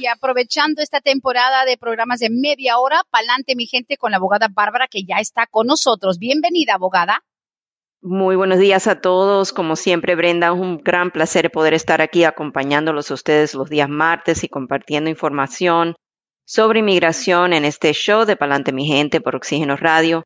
Y aprovechando esta temporada de programas de media hora, Palante mi gente con la abogada Bárbara que ya está con nosotros. Bienvenida, abogada. Muy buenos días a todos. Como siempre, Brenda, un gran placer poder estar aquí acompañándolos a ustedes los días martes y compartiendo información sobre inmigración en este show de Palante Mi Gente por Oxígeno Radio.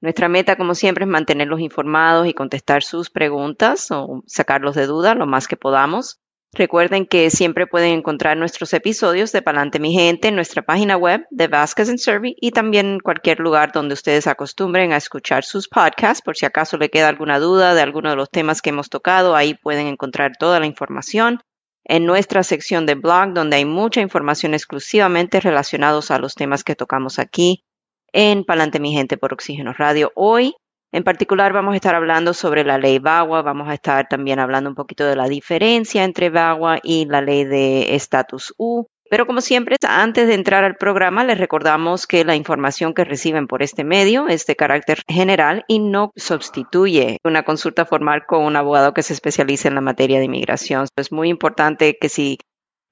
Nuestra meta, como siempre, es mantenerlos informados y contestar sus preguntas o sacarlos de duda lo más que podamos. Recuerden que siempre pueden encontrar nuestros episodios de Palante Mi Gente en nuestra página web de Vasquez and Survey y también en cualquier lugar donde ustedes acostumbren a escuchar sus podcasts. Por si acaso le queda alguna duda de alguno de los temas que hemos tocado, ahí pueden encontrar toda la información en nuestra sección de blog, donde hay mucha información exclusivamente relacionados a los temas que tocamos aquí en Palante Mi Gente por Oxígeno Radio. Hoy, en particular, vamos a estar hablando sobre la ley VAWA, vamos a estar también hablando un poquito de la diferencia entre VAWA y la ley de estatus U. Pero como siempre, antes de entrar al programa, les recordamos que la información que reciben por este medio es de carácter general y no sustituye una consulta formal con un abogado que se especialice en la materia de inmigración. Es muy importante que si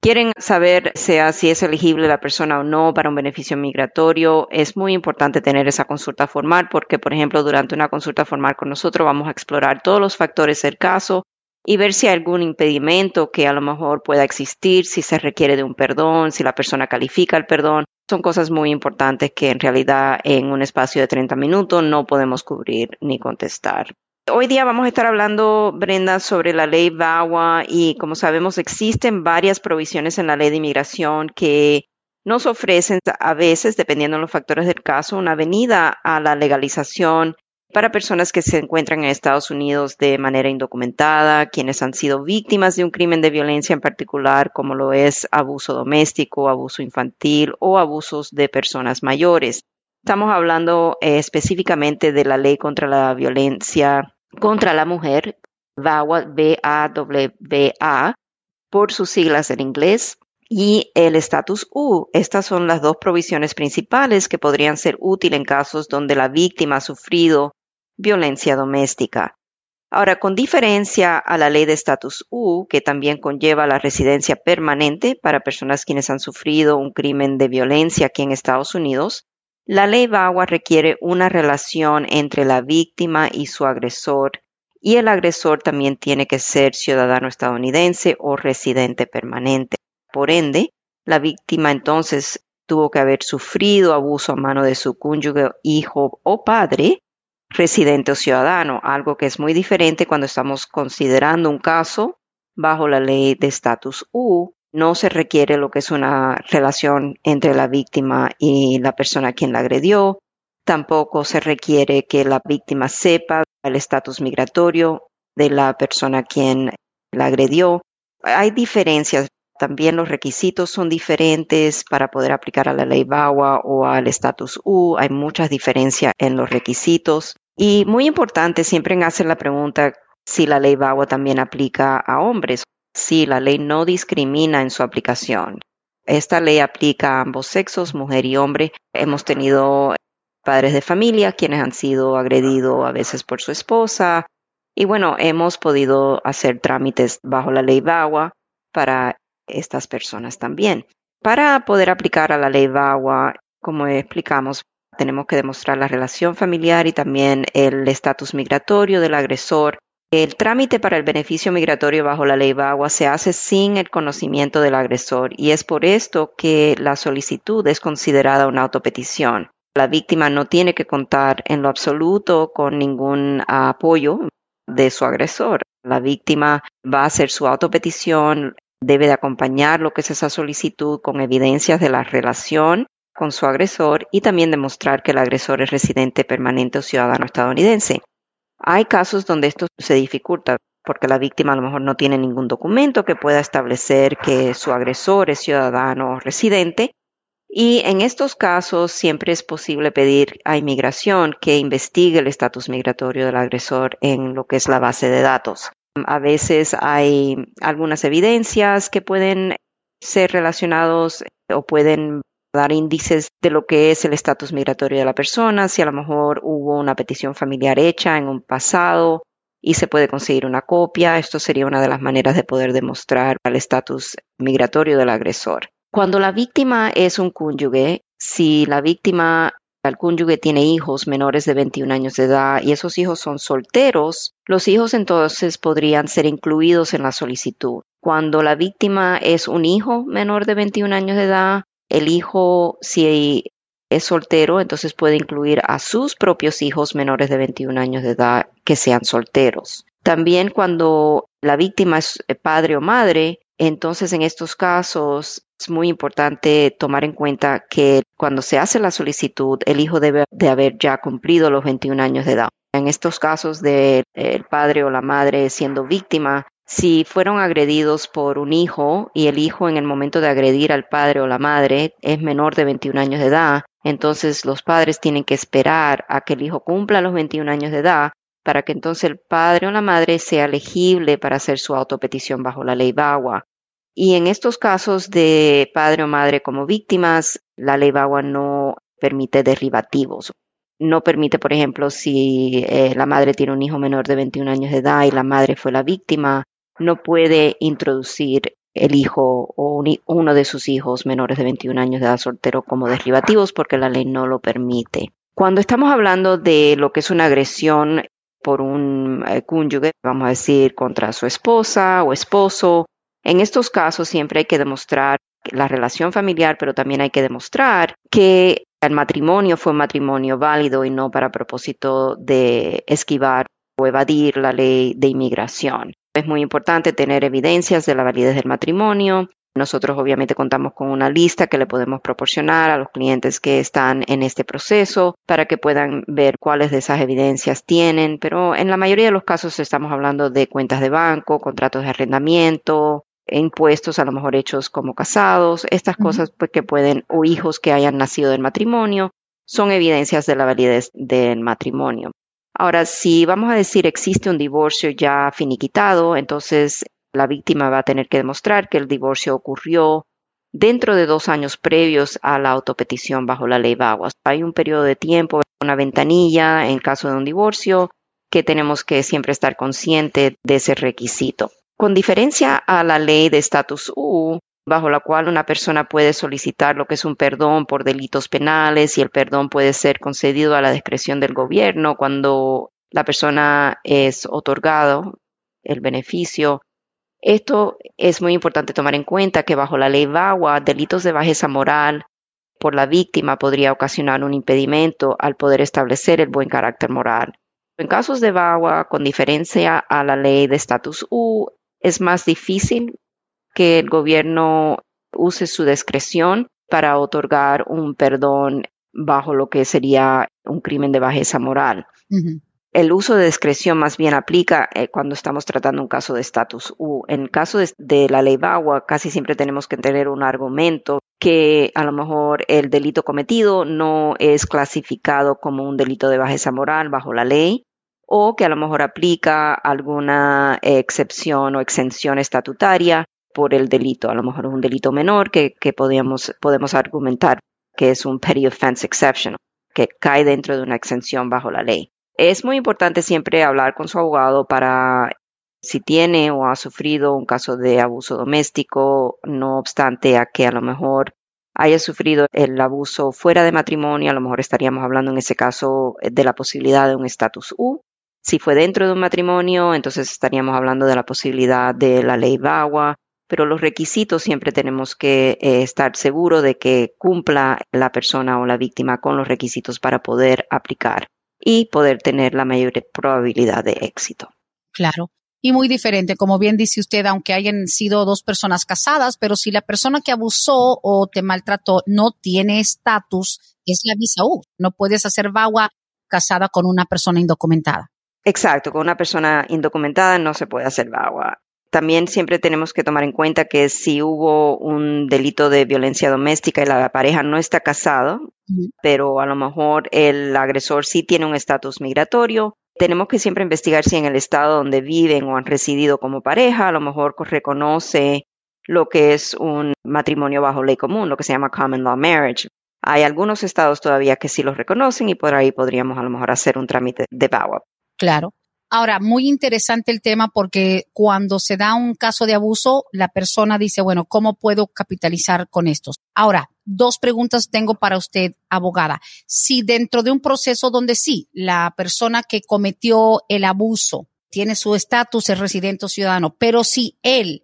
quieren saber sea si es elegible la persona o no para un beneficio migratorio, es muy importante tener esa consulta formal porque, por ejemplo, durante una consulta formal con nosotros vamos a explorar todos los factores del caso, y ver si hay algún impedimento que a lo mejor pueda existir, si se requiere de un perdón, si la persona califica el perdón. Son cosas muy importantes que en realidad en un espacio de 30 minutos no podemos cubrir ni contestar. Hoy día vamos a estar hablando, Brenda, sobre la ley VAWA y como sabemos existen varias provisiones en la ley de inmigración que nos ofrecen a veces, dependiendo de los factores del caso, una venida a la legalización para personas que se encuentran en Estados Unidos de manera indocumentada, quienes han sido víctimas de un crimen de violencia en particular, como lo es abuso doméstico, abuso infantil o abusos de personas mayores. Estamos hablando eh, específicamente de la ley contra la violencia contra la mujer, VAWA, B-A-W-A, por sus siglas en inglés, y el estatus U. Estas son las dos provisiones principales que podrían ser útiles en casos donde la víctima ha sufrido violencia doméstica. Ahora, con diferencia a la ley de estatus U, que también conlleva la residencia permanente para personas quienes han sufrido un crimen de violencia aquí en Estados Unidos, la ley VAWA requiere una relación entre la víctima y su agresor, y el agresor también tiene que ser ciudadano estadounidense o residente permanente. Por ende, la víctima entonces tuvo que haber sufrido abuso a mano de su cónyuge, hijo o padre, residente o ciudadano, algo que es muy diferente cuando estamos considerando un caso bajo la ley de estatus U. No se requiere lo que es una relación entre la víctima y la persona quien la agredió. Tampoco se requiere que la víctima sepa el estatus migratorio de la persona a quien la agredió. Hay diferencias. También los requisitos son diferentes para poder aplicar a la ley VAWA o al estatus U. Hay muchas diferencias en los requisitos. Y muy importante, siempre hacer la pregunta si la ley VAWA también aplica a hombres. Sí, la ley no discrimina en su aplicación. Esta ley aplica a ambos sexos, mujer y hombre. Hemos tenido padres de familia quienes han sido agredidos a veces por su esposa. Y bueno, hemos podido hacer trámites bajo la ley VAWA para estas personas también. Para poder aplicar a la ley VAWA, como explicamos, tenemos que demostrar la relación familiar y también el estatus migratorio del agresor. El trámite para el beneficio migratorio bajo la ley VAWA se hace sin el conocimiento del agresor y es por esto que la solicitud es considerada una autopetición. La víctima no tiene que contar en lo absoluto con ningún apoyo de su agresor. La víctima va a hacer su autopetición, debe de acompañar lo que es esa solicitud con evidencias de la relación con su agresor y también demostrar que el agresor es residente permanente o ciudadano estadounidense. Hay casos donde esto se dificulta. porque la víctima a lo mejor no tiene ningún documento que pueda establecer que su agresor es ciudadano residente. Y en estos casos siempre es posible pedir a inmigración que investigue el estatus migratorio del agresor en lo que es la base de datos. A veces hay algunas evidencias que pueden ser relacionados o pueden dar índices de lo que es el estatus migratorio de la persona, si a lo mejor hubo una petición familiar hecha en un pasado y se puede conseguir una copia. Esto sería una de las maneras de poder demostrar el estatus migratorio del agresor. Cuando la víctima es un cónyuge, si la víctima el cónyuge tiene hijos menores de 21 años de edad y esos hijos son solteros, los hijos entonces podrían ser incluidos en la solicitud. Cuando la víctima es un hijo menor de 21 años de edad, el hijo, si es soltero, entonces puede incluir a sus propios hijos menores de 21 años de edad que sean solteros. También cuando la víctima es padre o madre, entonces en estos casos es muy importante tomar en cuenta que cuando se hace la solicitud, el hijo debe de haber ya cumplido los 21 años de edad. En estos casos del padre o la madre siendo víctima, si fueron agredidos por un hijo y el hijo en el momento de agredir al padre o la madre es menor de 21 años de edad, entonces los padres tienen que esperar a que el hijo cumpla los 21 años de edad para que entonces el padre o la madre sea elegible para hacer su autopetición bajo la ley BAWA. Y en estos casos de padre o madre como víctimas, la ley BAWA no permite derivativos. No permite, por ejemplo, si eh, la madre tiene un hijo menor de 21 años de edad y la madre fue la víctima, no puede introducir el hijo o uno de sus hijos menores de 21 años de edad soltero como derivativos porque la ley no lo permite. Cuando estamos hablando de lo que es una agresión por un eh, cónyuge, vamos a decir, contra su esposa o esposo, en estos casos siempre hay que demostrar la relación familiar, pero también hay que demostrar que el matrimonio fue un matrimonio válido y no para propósito de esquivar o evadir la ley de inmigración. Es muy importante tener evidencias de la validez del matrimonio. Nosotros obviamente contamos con una lista que le podemos proporcionar a los clientes que están en este proceso para que puedan ver cuáles de esas evidencias tienen, pero en la mayoría de los casos estamos hablando de cuentas de banco, contratos de arrendamiento, impuestos a lo mejor hechos como casados, estas cosas pues, que pueden, o hijos que hayan nacido del matrimonio, son evidencias de la validez del matrimonio. Ahora, si vamos a decir existe un divorcio ya finiquitado, entonces la víctima va a tener que demostrar que el divorcio ocurrió dentro de dos años previos a la autopetición bajo la ley Baguas. Hay un periodo de tiempo, una ventanilla en caso de un divorcio que tenemos que siempre estar consciente de ese requisito. Con diferencia a la ley de estatus U, bajo la cual una persona puede solicitar lo que es un perdón por delitos penales y el perdón puede ser concedido a la discreción del gobierno cuando la persona es otorgado el beneficio. Esto es muy importante tomar en cuenta que bajo la ley VAWA, delitos de bajeza moral por la víctima podría ocasionar un impedimento al poder establecer el buen carácter moral. En casos de VAWA, con diferencia a la ley de estatus U, es más difícil que el gobierno use su discreción para otorgar un perdón bajo lo que sería un crimen de bajeza moral. El uso de discreción más bien aplica eh, cuando estamos tratando un caso de estatus U. En el caso de, la ley BAWA, casi siempre tenemos que tener un argumento que a lo mejor el delito cometido no es clasificado como un delito de bajeza moral bajo la ley o que a lo mejor aplica alguna excepción o exención estatutaria por el delito. A lo mejor es un delito menor que, podemos, podemos argumentar que es un petty offense exception, que cae dentro de una exención bajo la ley. Es muy importante siempre hablar con su abogado para si tiene o ha sufrido un caso de abuso doméstico, no obstante a que a lo mejor haya sufrido el abuso fuera de matrimonio, a lo mejor estaríamos hablando en ese caso de la posibilidad de un estatus U, si fue dentro de un matrimonio, entonces estaríamos hablando de la posibilidad de la ley VAWA, pero los requisitos siempre tenemos que eh, estar seguros de que cumpla la persona o la víctima con los requisitos para poder aplicar y poder tener la mayor probabilidad de éxito. Claro. Y muy diferente, como bien dice usted, aunque hayan sido dos personas casadas, pero si la persona que abusó o te maltrató no tiene estatus, es la visa U. No puedes hacer VAWA casada con una persona indocumentada. Exacto, con una persona indocumentada no se puede hacer VAWA. También siempre tenemos que tomar en cuenta que si hubo un delito de violencia doméstica y la pareja no está casado, pero a lo mejor el agresor sí tiene un estatus migratorio, tenemos que siempre investigar si en el estado donde viven o han residido como pareja, a lo mejor reconoce lo que es un matrimonio bajo ley común, lo que se llama common law marriage. Hay algunos estados todavía que sí los reconocen y por ahí podríamos a lo mejor hacer un trámite de VAWA. Claro. Ahora, muy interesante el tema porque cuando se da un caso de abuso, la persona dice, bueno, ¿cómo puedo capitalizar con estos? Ahora, dos preguntas tengo para usted, abogada. Si dentro de un proceso donde sí, la persona que cometió el abuso tiene su estatus, es residente o ciudadano, pero si él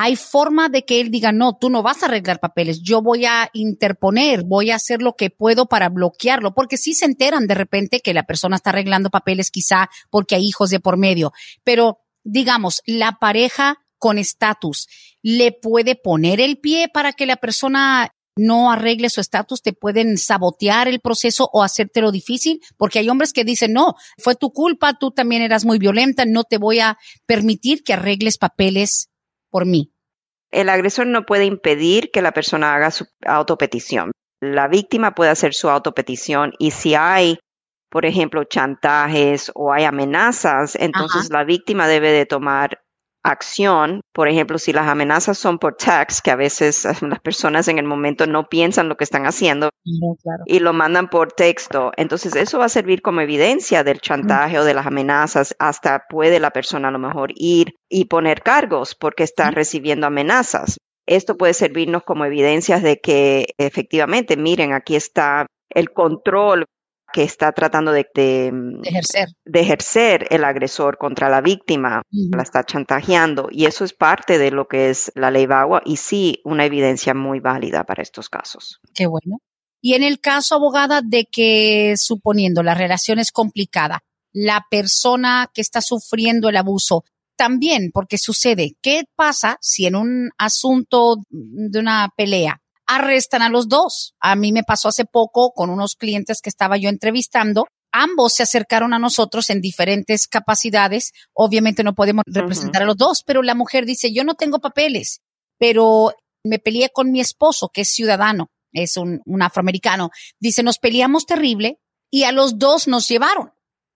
hay forma de que él diga, no, tú no vas a arreglar papeles, yo voy a interponer, voy a hacer lo que puedo para bloquearlo, porque si se enteran de repente que la persona está arreglando papeles quizá porque hay hijos de por medio, pero digamos, la pareja con estatus le puede poner el pie para que la persona no arregle su estatus, te pueden sabotear el proceso o hacértelo difícil, porque hay hombres que dicen, no, fue tu culpa, tú también eras muy violenta, no te voy a permitir que arregles papeles por mí. El agresor no puede impedir que la persona haga su autopetición. La víctima puede hacer su autopetición y si hay, por ejemplo, chantajes o hay amenazas, entonces la víctima debe de tomar acción, por ejemplo, si las amenazas son por text, que a veces las personas en el momento no piensan lo que están haciendo y lo mandan por texto, entonces eso va a servir como evidencia del chantaje o de las amenazas, hasta puede la persona a lo mejor ir y poner cargos porque está recibiendo amenazas. Esto puede servirnos como evidencias de que efectivamente, miren, aquí está el control que está tratando de, ejercer. de, ejercer. el agresor contra la víctima, la está chantajeando y eso es parte de lo que es la ley Bagua y sí una evidencia muy válida para estos casos. Qué bueno. Y en el caso, abogada, de que suponiendo la relación es complicada, la persona que está sufriendo el abuso también, porque sucede, ¿qué pasa si en un asunto de una pelea arrestan a los dos. A mí me pasó hace poco con unos clientes que estaba yo entrevistando. Ambos se acercaron a nosotros en diferentes capacidades. Obviamente no podemos representar a los dos, pero la mujer dice, yo no tengo papeles, pero me peleé con mi esposo, que es ciudadano, es un, un afroamericano. Dice, nos peleamos terrible y a los dos nos llevaron.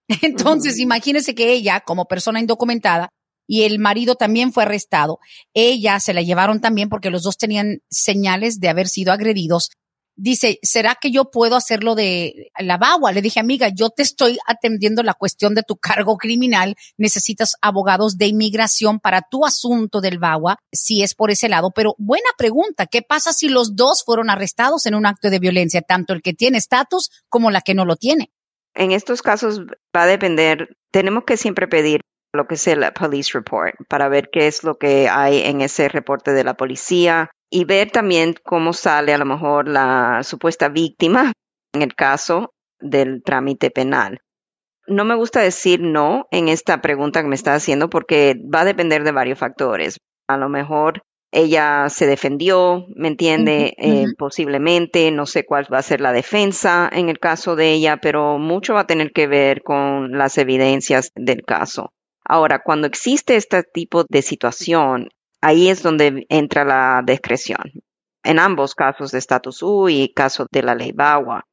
Entonces, imagínese que ella, como persona indocumentada, y el marido también fue arrestado. Ella se la llevaron también porque los dos tenían señales de haber sido agredidos. Dice, ¿será que yo puedo hacerlo de la bagua? Le dije, amiga, yo te estoy atendiendo la cuestión de tu cargo criminal. Necesitas abogados de inmigración para tu asunto del bagua, si es por ese lado. Pero buena pregunta, ¿qué pasa si los dos fueron arrestados en un acto de violencia, tanto el que tiene estatus como la que no lo tiene? En estos casos va a depender, tenemos que siempre pedir lo que es el police report para ver qué es lo que hay en ese reporte de la policía y ver también cómo sale a lo mejor la supuesta víctima en el caso del trámite penal. No me gusta decir no en esta pregunta que me está haciendo porque va a depender de varios factores. A lo mejor ella se defendió, ¿me entiende? Eh, posiblemente, no sé cuál va a ser la defensa en el caso de ella, pero mucho va a tener que ver con las evidencias del caso. Ahora, cuando existe este tipo de situación, ahí es donde entra la discreción. En ambos casos de status U y caso de la ley BAWA.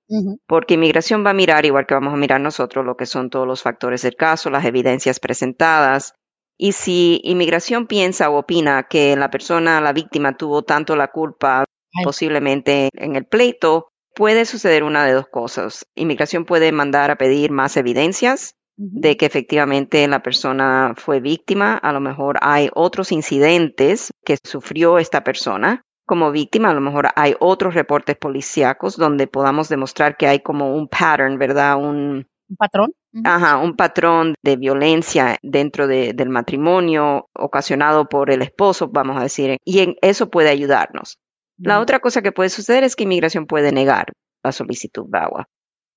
Porque inmigración va a mirar, igual que vamos a mirar nosotros, lo que son todos los factores del caso, las evidencias presentadas. Y si inmigración piensa o opina que la persona, la víctima, tuvo tanto la culpa posiblemente en el pleito, puede suceder una de dos cosas. Inmigración puede mandar a pedir más evidencias de que efectivamente la persona fue víctima, a lo mejor hay otros incidentes que sufrió esta persona como víctima, a lo mejor hay otros reportes policíacos donde podamos demostrar que hay como un pattern, ¿verdad? Un, patrón. Ajá, un patrón de violencia dentro del matrimonio ocasionado por el esposo, vamos a decir, y en eso puede ayudarnos. La otra cosa que puede suceder es que inmigración puede negar la solicitud de agua.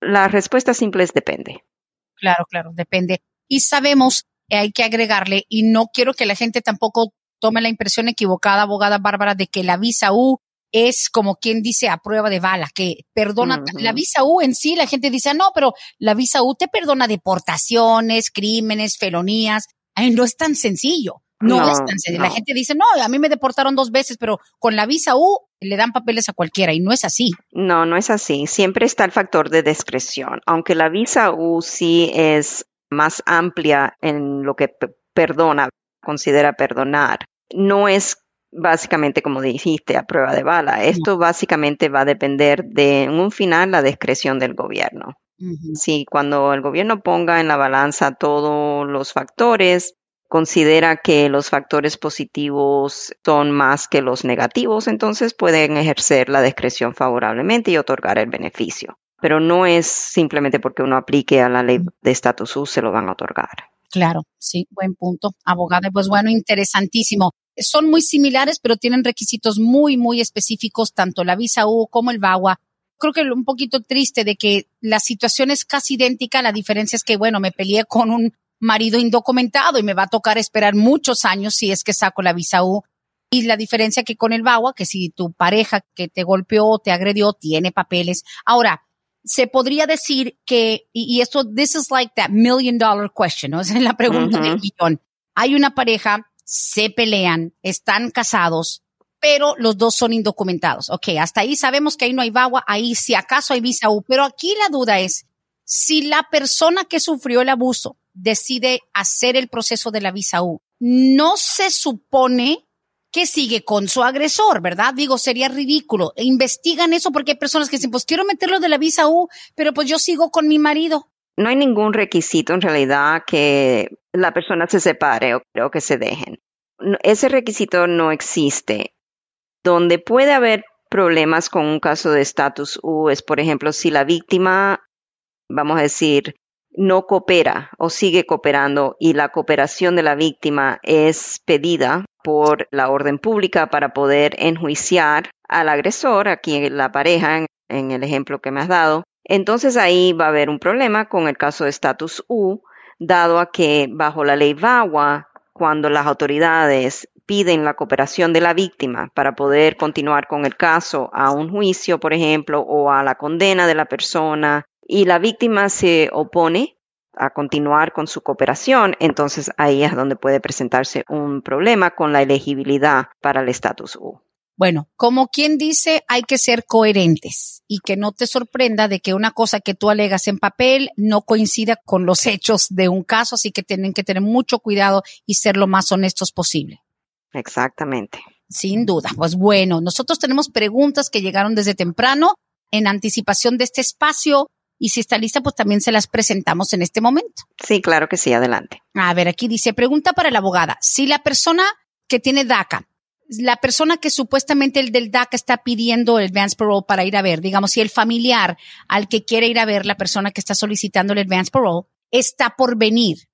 La respuesta simple es depende. Claro, claro, depende. Y sabemos, hay que agregarle, y no quiero que la gente tampoco tome la impresión equivocada, abogada Bárbara, de que la visa U es como quien dice a prueba de bala, que perdona la visa U en sí, la gente dice, no, pero la visa U te perdona deportaciones, crímenes, felonías. Ay, no es tan sencillo. No, es tan sencillo. La gente dice, no, a mí me deportaron dos veces, pero con la visa U le dan papeles a cualquiera y no es así. No, no es así. Siempre está el factor de discreción. Aunque la visa U sí es más amplia en lo que perdona, considera perdonar, no es básicamente, como dijiste, a prueba de bala. Esto básicamente va a depender de, en un final, la discreción del gobierno. Si cuando el gobierno ponga en la balanza todos los factores, considera que los factores positivos son más que los negativos, entonces pueden ejercer la discreción favorablemente y otorgar el beneficio. Pero no es simplemente porque uno aplique a la ley de estatus U se lo van a otorgar. Claro, sí, buen punto, abogada. Pues bueno, interesantísimo son muy similares, pero tienen requisitos muy, muy específicos, tanto la visa U como el VAWA. Creo que un poquito triste de que la situación es casi idéntica, la diferencia es que, bueno, me peleé con un marido indocumentado y me va a tocar esperar muchos años si es que saco la visa U. Y la diferencia que con el VAWA, que si tu pareja que te golpeó o te agredió tiene papeles. Ahora, se podría decir que, y, esto, this is like that million dollar question, ¿no? Es la pregunta del millón. Hay una pareja se pelean, están casados, pero los dos son indocumentados. Ok, hasta ahí sabemos que ahí no hay VAWA, ahí si acaso hay visa U, pero aquí la duda es si la persona que sufrió el abuso decide hacer el proceso de la visa U, no se supone que sigue con su agresor, ¿verdad? Digo, sería ridículo. Investigan eso porque hay personas que dicen, pues quiero meterlo de la visa U, pero pues yo sigo con mi marido. No hay ningún requisito en realidad que la persona se separe o, que se dejen. Ese requisito no existe. Donde puede haber problemas con un caso de estatus U es, por ejemplo, si la víctima, vamos a decir, no coopera o sigue cooperando y la cooperación de la víctima es pedida por la orden pública para poder enjuiciar al agresor, aquí la pareja, en el ejemplo que me has dado, entonces ahí va a haber un problema con el caso de estatus U, dado a que bajo la ley VAWA, cuando las autoridades piden la cooperación de la víctima para poder continuar con el caso a un juicio, por ejemplo, o a la condena de la persona, y la víctima se opone a continuar con su cooperación, entonces ahí es donde puede presentarse un problema con la elegibilidad para el estatus U. Bueno, como quien dice, hay que ser coherentes y que no te sorprenda de que una cosa que tú alegas en papel no coincida con los hechos de un caso, así que tienen que tener mucho cuidado y ser lo más honestos posible. Exactamente. Sin duda. Pues bueno, nosotros tenemos preguntas que llegaron desde temprano en anticipación de este espacio y si está lista, pues también se las presentamos en este momento. Sí, claro que sí, adelante. A ver, aquí dice, pregunta para la abogada. Si la persona que tiene DACA la persona que supuestamente el del DACA está pidiendo el advance parole para ir a ver, digamos, si el familiar al que quiere ir a ver, la persona que está solicitando el advance parole, está por venir,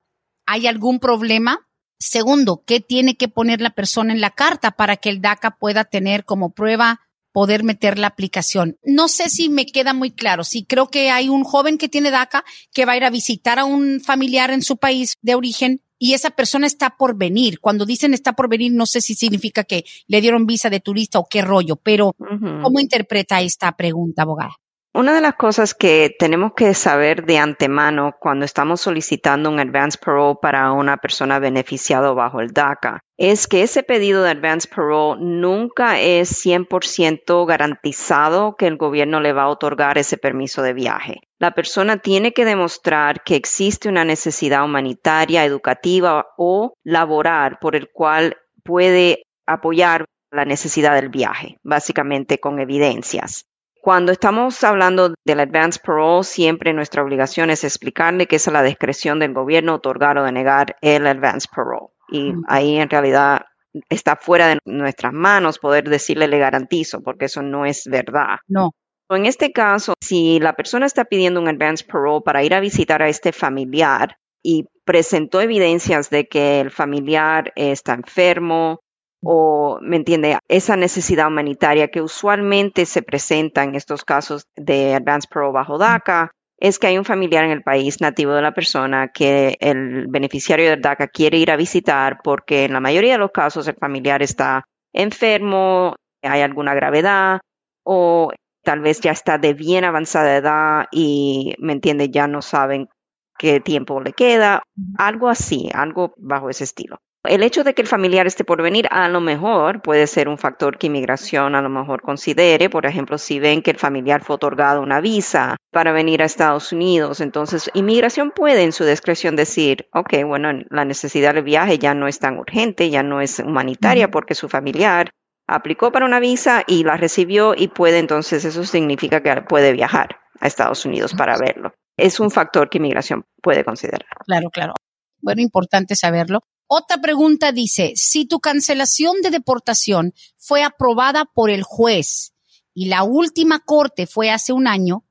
¿hay algún problema? Segundo, ¿qué tiene que poner la persona en la carta para que el DACA pueda tener como prueba poder meter la aplicación? No sé si me queda muy claro. Si creo que hay un joven que tiene DACA que va a ir a visitar a un familiar en su país de origen y esa persona está por venir. Cuando dicen está por venir, no sé si significa que le dieron visa de turista o qué rollo, pero ¿cómo interpreta esta pregunta, abogada? Una de las cosas que tenemos que saber de antemano cuando estamos solicitando un advance parole para una persona beneficiada bajo el DACA es que ese pedido de advance parole nunca es 100% garantizado que el gobierno le va a otorgar ese permiso de viaje. La persona tiene que demostrar que existe una necesidad humanitaria, educativa o laboral por el cual puede apoyar la necesidad del viaje, básicamente con evidencias. Cuando estamos hablando del advance parole, siempre nuestra obligación es explicarle que es a la discreción del gobierno otorgar o denegar el advance parole. Y ahí en realidad está fuera de nuestras manos poder decirle le garantizo, porque eso no es verdad. No. En este caso, si la persona está pidiendo un advance parole para ir a visitar a este familiar y presentó evidencias de que el familiar está enfermo, o, ¿me entiende? Esa necesidad humanitaria que usualmente se presenta en estos casos de Advance Pro bajo DACA es que hay un familiar en el país nativo de la persona que el beneficiario del DACA quiere ir a visitar porque en la mayoría de los casos el familiar está enfermo, hay alguna gravedad o tal vez ya está de bien avanzada edad y, ¿me entiende? Ya no saben qué tiempo le queda, algo así, algo bajo ese estilo. El hecho de que el familiar esté por venir a lo mejor puede ser un factor que inmigración a lo mejor considere. Por ejemplo, si ven que el familiar fue otorgado una visa para venir a Estados Unidos, entonces inmigración puede en su discreción decir, ok, bueno, la necesidad del viaje ya no es tan urgente, ya no es humanitaria porque su familiar aplicó para una visa y la recibió y puede entonces, eso significa que puede viajar a Estados Unidos para verlo. Es un factor que inmigración puede considerar. Claro, claro. Bueno, importante saberlo. Otra pregunta dice, si tu cancelación de deportación fue aprobada por el juez y la última corte fue hace un año,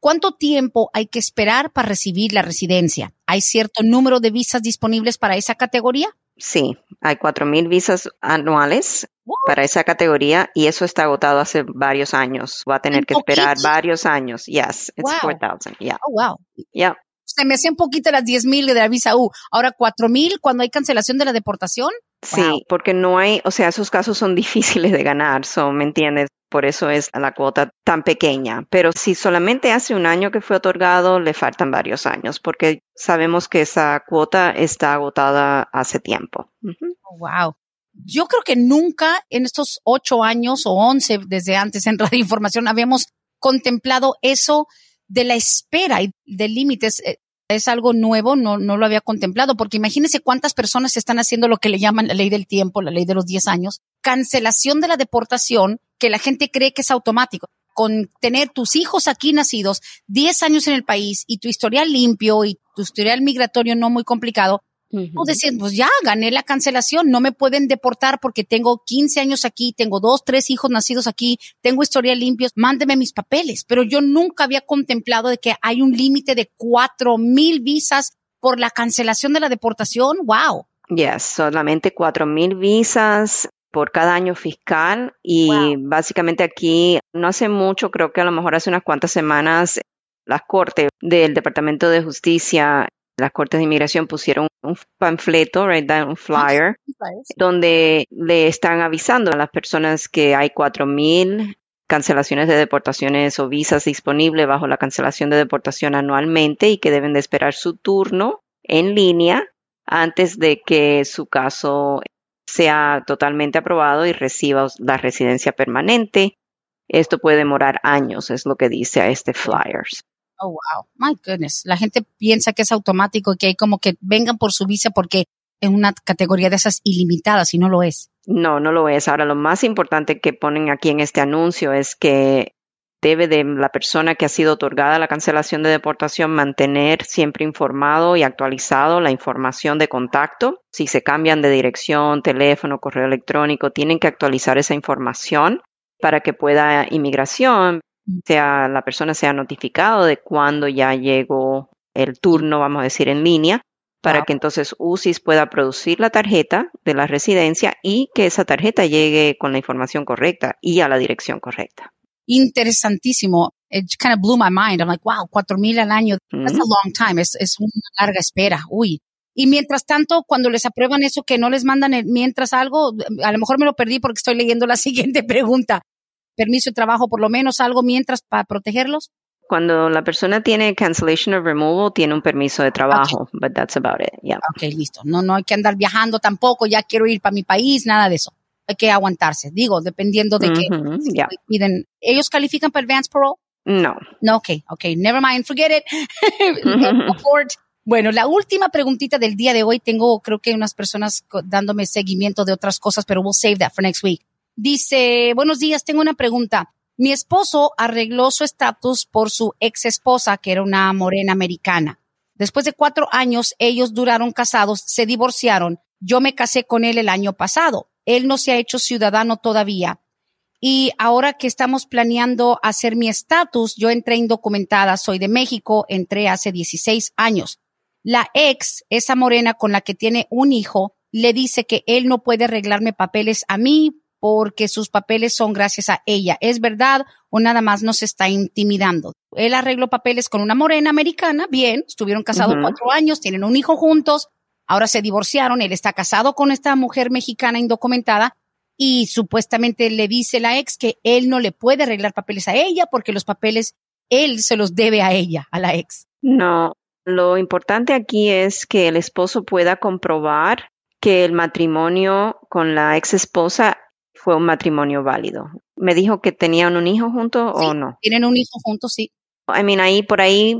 ¿cuánto tiempo hay que esperar para recibir la residencia? ¿Hay cierto número de visas disponibles para esa categoría? Sí, hay 4.000 visas anuales para esa categoría y eso está agotado hace varios años. Va a tener que esperar varios años. Yes, it's 4,000. Yeah. Oh, wow. Yeah se me hacían poquito las 10 mil de la visa U. Ahora 4 mil cuando hay cancelación de la deportación. Sí, porque no hay, o sea, esos casos son difíciles de ganar, so, ¿me entiendes? Por eso es la cuota tan pequeña. Pero si solamente hace un año que fue otorgado, le faltan varios años, porque sabemos que esa cuota está agotada hace tiempo. wow. Yo creo que nunca en estos ocho años o once desde antes en Radio Información habíamos contemplado eso de la espera y de límites eh, es algo nuevo, no, no lo había contemplado, porque imagínense cuántas personas están haciendo lo que le llaman la ley del tiempo, la ley de los 10 años, cancelación de la deportación, que la gente cree que es automático. Con tener tus hijos aquí nacidos, 10 años en el país y tu historial limpio y tu historial migratorio no muy complicado, Pues ya gané la cancelación, no me pueden deportar porque tengo 15 años aquí, tengo dos, tres hijos nacidos aquí, tengo historia limpios, mándeme mis papeles. Pero yo nunca había contemplado de que hay un límite de cuatro mil visas por la cancelación de la deportación. Wow. Yes, solamente cuatro mil visas por cada año fiscal y básicamente aquí no hace mucho, creo que a lo mejor hace unas cuantas semanas, las cortes del Departamento de Justicia las Cortes de Inmigración pusieron un panfleto, right, un flyer, donde le están avisando a las personas que hay 4.000 cancelaciones de deportaciones o visas disponibles bajo la cancelación de deportación anualmente y que deben de esperar su turno en línea antes de que su caso sea totalmente aprobado y reciba la residencia permanente. Esto puede demorar años, es lo que dice a este flyers. Oh, wow. My goodness. La gente piensa que es automático y que hay como que vengan por su visa porque es una categoría de esas ilimitadas y no lo es. No, no lo es. Ahora, lo más importante que ponen aquí en este anuncio es que debe de la persona que ha sido otorgada la cancelación de deportación mantener siempre informado y actualizado la información de contacto. Si se cambian de dirección, teléfono, correo electrónico, tienen que actualizar esa información para que pueda inmigración sea la persona sea notificado de cuando ya llegó el turno, vamos a decir, en línea, para que entonces UCIS pueda producir la tarjeta de la residencia y que esa tarjeta llegue con la información correcta y a la dirección correcta. Interesantísimo. It kind of blew my mind. I'm like, wow, cuatro mil al año. That's a long time. Es, es una larga espera. Uy. Y mientras tanto, cuando les aprueban eso que no les mandan mientras algo, a lo mejor me lo perdí porque estoy leyendo la siguiente pregunta permiso de trabajo, por lo menos algo mientras para protegerlos? Cuando la persona tiene cancellation of removal, tiene un permiso de trabajo, but that's about it. Yeah. Ok, listo. No, no hay que andar viajando tampoco, ya quiero ir para mi país, nada de eso. Hay que aguantarse, digo, dependiendo de qué piden. ¿Ellos califican para advance parole? No. No, ok, ok, never mind, forget it. bueno, la última preguntita del día de hoy, tengo creo que unas personas dándome seguimiento de otras cosas, pero we'll save that for next week. Dice, buenos días, tengo una pregunta. Mi esposo arregló su estatus por su ex esposa, que era una morena americana. Después de cuatro años, ellos duraron casados, se divorciaron. Yo me casé con él el año pasado. Él no se ha hecho ciudadano todavía. Y ahora que estamos planeando hacer mi estatus, yo entré indocumentada, soy de México, entré hace 16 años. La ex, esa morena con la que tiene un hijo, le dice que él no puede arreglarme papeles a mí porque sus papeles son gracias a ella. ¿Es verdad o nada más nos está intimidando? Él arregló papeles con una morena americana, bien, estuvieron casados cuatro años, tienen un hijo juntos, ahora se divorciaron, él está casado con esta mujer mexicana indocumentada, y supuestamente le dice la ex que él no le puede arreglar papeles a ella porque los papeles él se los debe a ella, a la ex. No, lo importante aquí es que el esposo pueda comprobar que el matrimonio con la ex esposa fue un matrimonio válido. Me dijo que tenían un hijo juntos o no. Tienen un hijo juntos, sí. I mean, ahí por ahí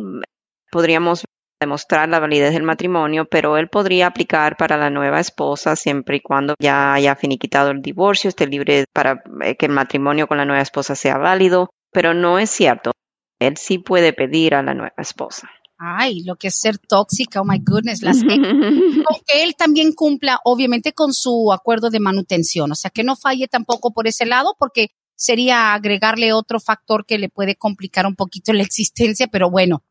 podríamos demostrar la validez del matrimonio, pero él podría aplicar para la nueva esposa siempre y cuando ya haya finiquitado el divorcio, esté libre para eh, que el matrimonio con la nueva esposa sea válido, pero no es cierto. Él sí puede pedir a la nueva esposa. Ay, lo que es ser tóxica, oh my goodness, las que él también cumpla, obviamente, con su acuerdo de manutención, o sea, que no falle tampoco por ese lado, porque sería agregarle otro factor que le puede complicar un poquito la existencia, pero bueno,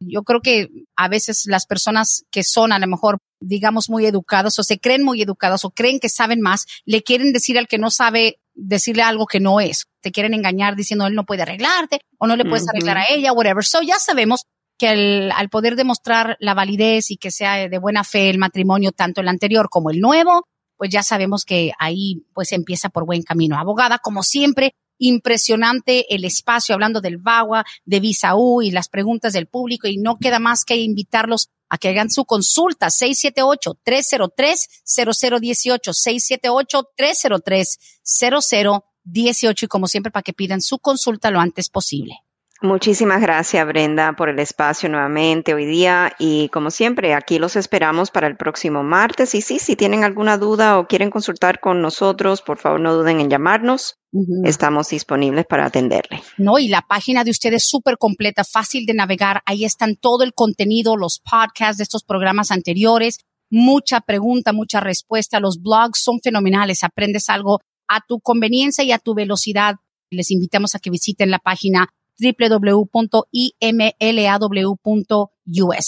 yo creo que a veces las personas que son a lo mejor, digamos, muy educadas o se creen muy educadas o creen que saben más, le quieren decir al que no sabe decirle algo que no es. Te quieren engañar diciendo él no puede arreglarte o no le puedes arreglar a ella, whatever. So ya sabemos que al, poder demostrar la validez y que sea de buena fe el matrimonio, tanto el anterior como el nuevo, pues ya sabemos que ahí pues empieza por buen camino. Abogada, como siempre, impresionante el espacio hablando del VAWA, de Visa U y las preguntas del público y no queda más que invitarlos a que hagan su consulta 678-303-0018, 678-303-0018 y como siempre para que pidan su consulta lo antes posible. Muchísimas gracias, Brenda, por el espacio nuevamente hoy día. Y como siempre, aquí los esperamos para el próximo martes. Y sí, si tienen alguna duda o quieren consultar con nosotros, por favor no duden en llamarnos. Estamos disponibles para atenderle. No, y la página de ustedes es súper completa, fácil de navegar. Ahí están todo el contenido, los podcasts de estos programas anteriores. Mucha pregunta, mucha respuesta. Los blogs son fenomenales. Aprendes algo a tu conveniencia y a tu velocidad. Les invitamos a que visiten la página www.imlaw.us.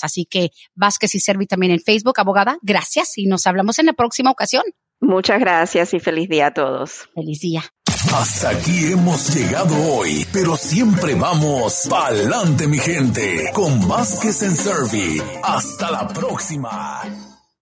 Así que Vázquez y Servi también en Facebook, abogada. Gracias y nos hablamos en la próxima ocasión. Muchas gracias y feliz día a todos. Feliz día. Hasta aquí hemos llegado hoy, pero siempre vamos pa'lante, mi gente, con Vázquez en Servi. Hasta la próxima.